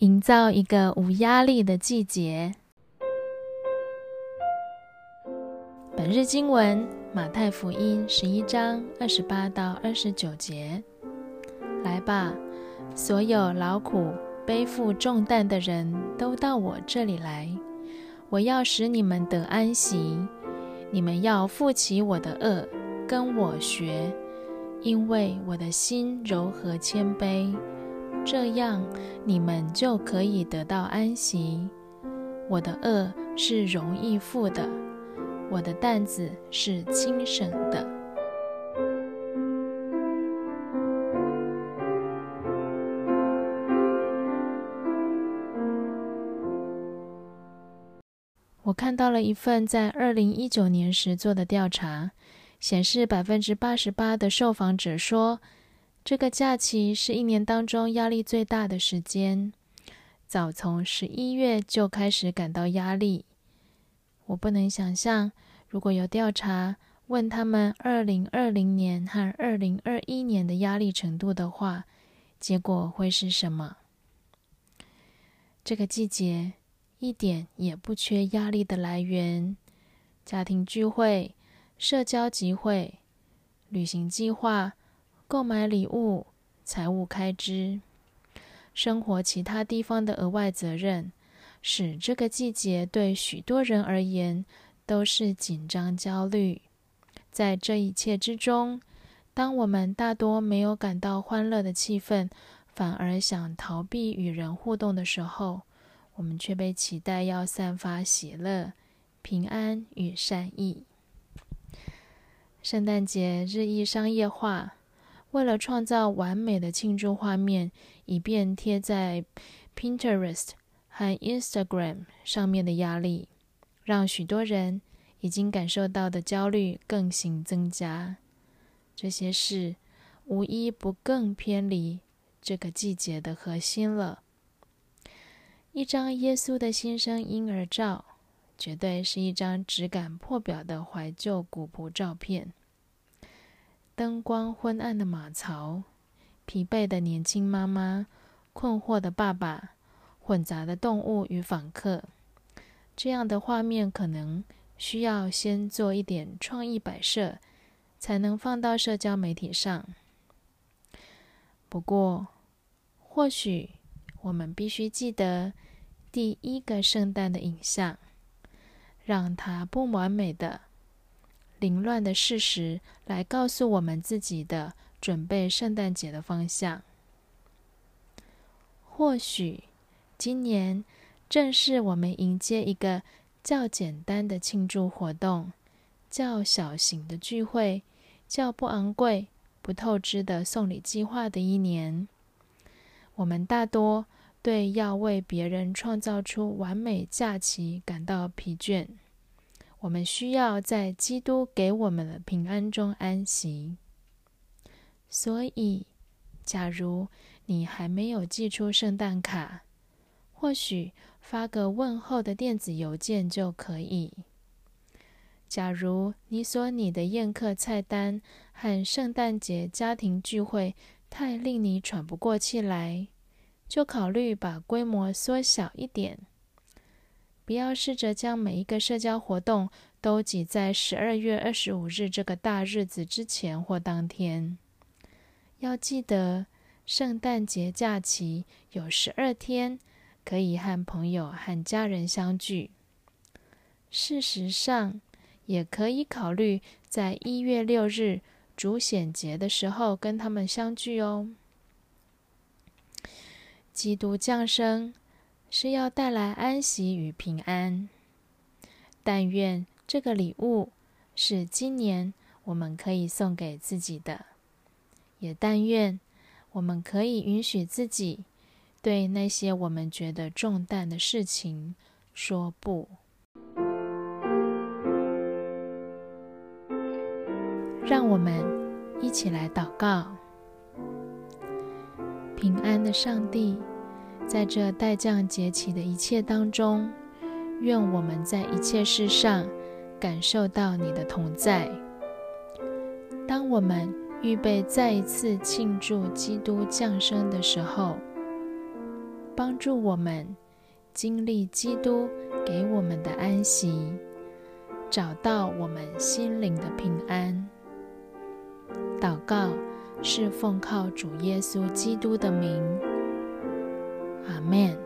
营造一个无压力的季节。本日经文：马太福音十一章二十八到二十九节。来吧，所有劳苦背负重担的人都到我这里来，我要使你们得安息。你们要负起我的恶，跟我学，因为我的心柔和谦卑。这样，你们就可以得到安息。我的恶是容易负的，我的担子是轻省的。我看到了一份在二零一九年时做的调查，显示百分之八十八的受访者说。这个假期是一年当中压力最大的时间，早从十一月就开始感到压力。我不能想象，如果有调查问他们二零二零年和二零二一年的压力程度的话，结果会是什么？这个季节一点也不缺压力的来源：家庭聚会、社交集会、旅行计划。购买礼物、财务开支、生活其他地方的额外责任，使这个季节对许多人而言都是紧张、焦虑。在这一切之中，当我们大多没有感到欢乐的气氛，反而想逃避与人互动的时候，我们却被期待要散发喜乐、平安与善意。圣诞节日益商业化。为了创造完美的庆祝画面，以便贴在 Pinterest 和 Instagram 上面的压力，让许多人已经感受到的焦虑更行增加。这些事无一不更偏离这个季节的核心了。一张耶稣的新生婴儿照，绝对是一张质感破表的怀旧古朴照片。灯光昏暗的马槽，疲惫的年轻妈妈，困惑的爸爸，混杂的动物与访客，这样的画面可能需要先做一点创意摆设，才能放到社交媒体上。不过，或许我们必须记得第一个圣诞的影像，让它不完美的。凌乱的事实来告诉我们自己的准备圣诞节的方向。或许今年正是我们迎接一个较简单的庆祝活动、较小型的聚会、较不昂贵、不透支的送礼计划的一年。我们大多对要为别人创造出完美假期感到疲倦。我们需要在基督给我们的平安中安息。所以，假如你还没有寄出圣诞卡，或许发个问候的电子邮件就可以。假如你所拟的宴客菜单和圣诞节家庭聚会太令你喘不过气来，就考虑把规模缩小一点。不要试着将每一个社交活动都挤在十二月二十五日这个大日子之前或当天。要记得，圣诞节假期有十二天可以和朋友和家人相聚。事实上，也可以考虑在一月六日主显节的时候跟他们相聚哦。基督降生。是要带来安息与平安。但愿这个礼物是今年我们可以送给自己的，也但愿我们可以允许自己对那些我们觉得重担的事情说不。让我们一起来祷告：平安的上帝。在这待降节期的一切当中，愿我们在一切事上感受到你的同在。当我们预备再一次庆祝基督降生的时候，帮助我们经历基督给我们的安息，找到我们心灵的平安。祷告是奉靠主耶稣基督的名，阿门。